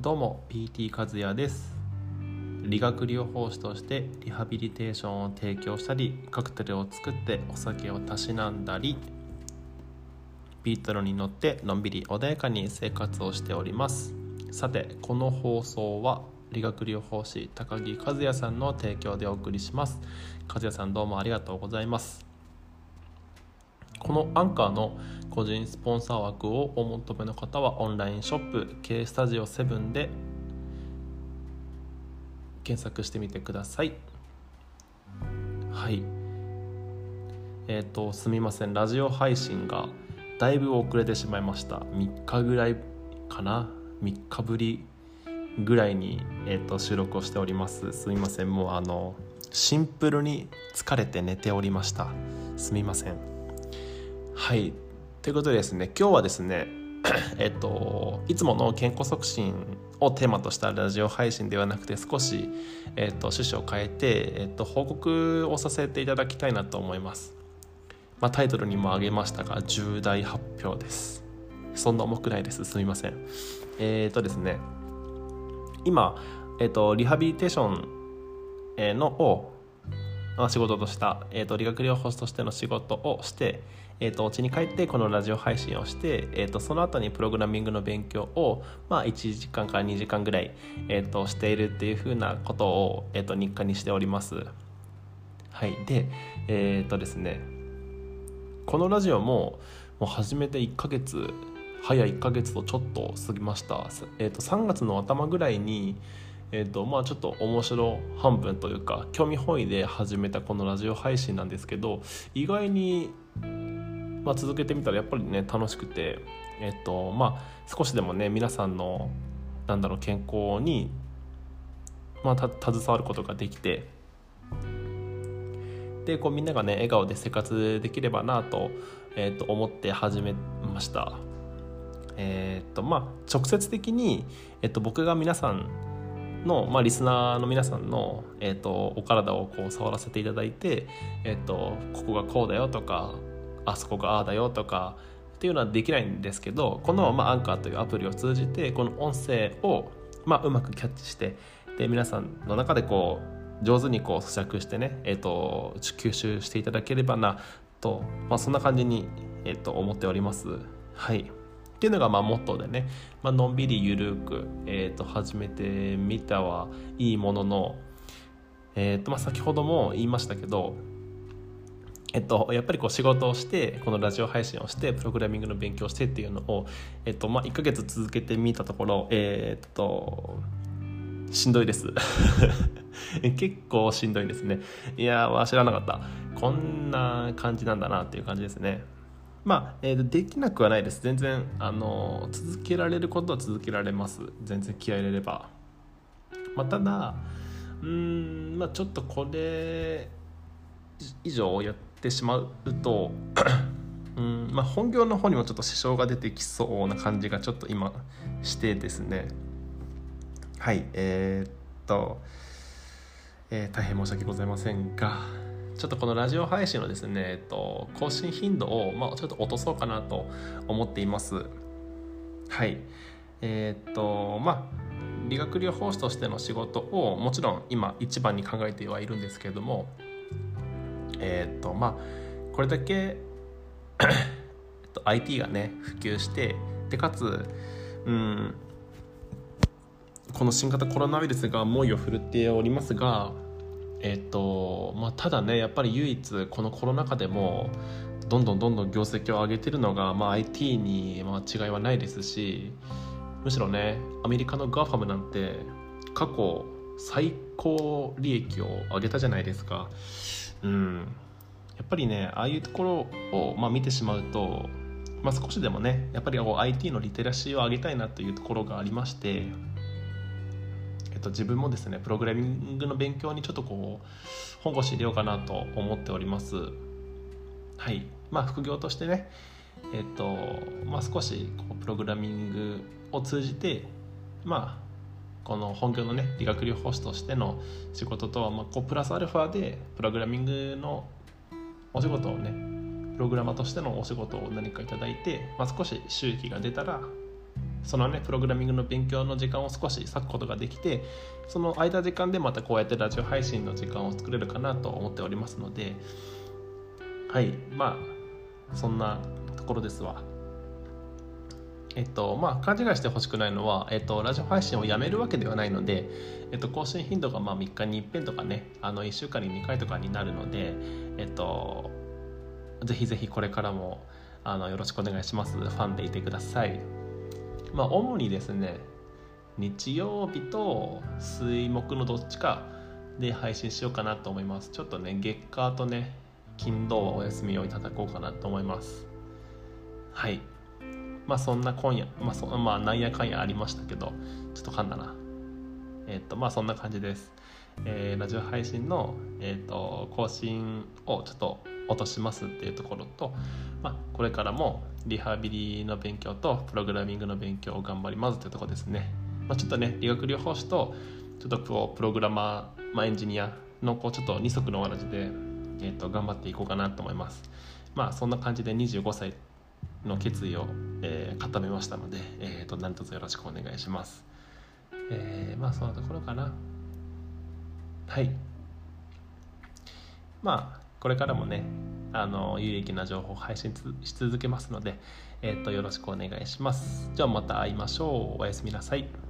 どうも PT 和也です。理学療法士としてリハビリテーションを提供したりカクテルを作ってお酒をたしなんだりビートルに乗ってのんびり穏やかに生活をしております。さてこの放送は理学療法士高木和也さんの提供でお送りします。和也さんどうもありがとうございます。このアンカーの個人スポンサー枠をお求めの方はオンラインショップ K スタジオ7で検索してみてください。はい。えっ、ー、とすみません。ラジオ配信がだいぶ遅れてしまいました。3日ぐらいかな？3日ぶりぐらいに、えーと、収録をしております。すみません。もうあのシンプルに疲れて寝ておりました。すみません。はい。ということでですね今日はですね えっといつもの健康促進をテーマとしたラジオ配信ではなくて少し、えっと、趣旨を変えて、えっと、報告をさせていただきたいなと思います、まあ、タイトルにも挙げましたが重大発表です。そんな重くないです。すみません。え、っとですね今、えっと、リハビリテーションのを仕事とした、えっと、理学療法士としての仕事をして、えっと、家に帰ってこのラジオ配信をして、えっと、その後にプログラミングの勉強を、まあ、1時間から2時間ぐらい、えっと、しているっていうふうなことを、えっと、日課にしております。はい、でえっとですねこのラジオももう始めて1ヶ月早1ヶ月とちょっと過ぎました、えーと、3月の頭ぐらいに、えーとまあ、ちょっと面白半分というか興味本位で始めたこのラジオ配信なんですけど意外に、まあ、続けてみたらやっぱりね楽しくて、えーとまあ、少しでもね皆さんのなんだろう健康に、まあ、携わることができてでこうみんながね笑顔で生活できればなと,、えー、と思って始めました。えー、とまあ、直接的に、えっと、僕が皆さんの、まあ、リスナーの皆さんの、えっと、お体をこう触らせていただいて、えっと、ここがこうだよとかあそこがああだよとかっていうのはできないんですけどこの、ま、アンカーというアプリを通じてこの音声を、まあ、うまくキャッチしてで皆さんの中でこう上手にこう咀嚼してね、えっと、吸収していただければなと、まあ、そんな感じに、えっと、思っております。はいっていうのがまあモットーでね、まあのんびりゆるく、えー、と始めてみたはいいものの、えーとまあ、先ほども言いましたけどえっと、やっぱりこう仕事をしてこのラジオ配信をしてプログラミングの勉強をしてっていうのを、えっとまあ、1ヶ月続けてみたところえー、っとしんどいです。結構しんどいですね。いやー知らなかった。こんな感じなんだなっていう感じですね。まあ、えー、できなくはないです。全然あの続けられることは続けられます。全然気合い入れれば、まあ、ただうんまあちょっとこれ以上やってしまうと うんまあ、本業の方にもちょっと支障が出てきそうな感じがちょっと今してですね。はいえー、っと、えー、大変申し訳ございませんがちょっとこのラジオ配信のですね、えっと、更新頻度を、まあ、ちょっと落とそうかなと思っています。はい。えー、っと、まあ、理学療法士としての仕事をもちろん今一番に考えてはいるんですけれども、えー、っと、まあ、これだけ、IT がね、普及して、で、かつ、うん、この新型コロナウイルスが猛威を振るっておりますが、えっとまあ、ただねやっぱり唯一このコロナ禍でもどんどんどんどん業績を上げてるのが、まあ、IT に、まあ、違いはないですしむしろねアメリカの GAFAM なんて過去最高利益を上げたじゃないですか。うん。やっぱりねああいうところを、まあ、見てしまうと、まあ、少しでもねやっぱり IT のリテラシーを上げたいなというところがありましてっと、自分もですねプログラミングの勉強にちょっとこう本腰入れようかなと思っております。はい。まあ副業としてねえっとまあ少しこうプログラミングを通じてまあこの本業のね理学療法士としての仕事とはまあこうプラスアルファでプログラミングのお仕事をねプログラマーとしてのお仕事を何か頂いて、まあ、少し収益が出たらそのねプログラミングの勉強の時間を少し割くことができてその間時間でまたこうやってラジオ配信の時間を作れるかなと思っておりますのではいまあそんなところですわ。えっとまあ、勘違いしてほしくないのは、えっと、ラジオ配信をやめるわけではないので、えっと、更新頻度がまあ3日に1遍とかねあの1週間に2回とかになるので、えっと、ぜひぜひこれからもあのよろしくお願いしますファンでいてください。まあ、主にですね日曜日と水木のどっちかで配信しようかなと思います。ちょっとね月火とね金土はお休みをいただこうかなと思います。はい。まあそんな今夜まあそまあなんやかんやありましたけどちょっと噛んだな。えっ、とまあそんな感じです。えー、ラジオ配信の、えーと更新をちょっと落としますっていうところと、まあ、これからもリハビリの勉強とプログラミングの勉強を頑張りますというところですね、まあ、ちょっとね理学療法士とちょっとこうプログラマー、まあ、エンジニアのこうちょっと二足のわらじで、えー、と頑張っていこうかなと思います。まあそんな感じで25歳の決意を、えー、固めましたので、えー、と何卒よろしくお願いします。えー、まあそのところかな。はい。まあこれからもねあの有益な情報を配信し続けますので、えー、とよろしくお願いします。じゃあまた会いましょう。おやすみなさい。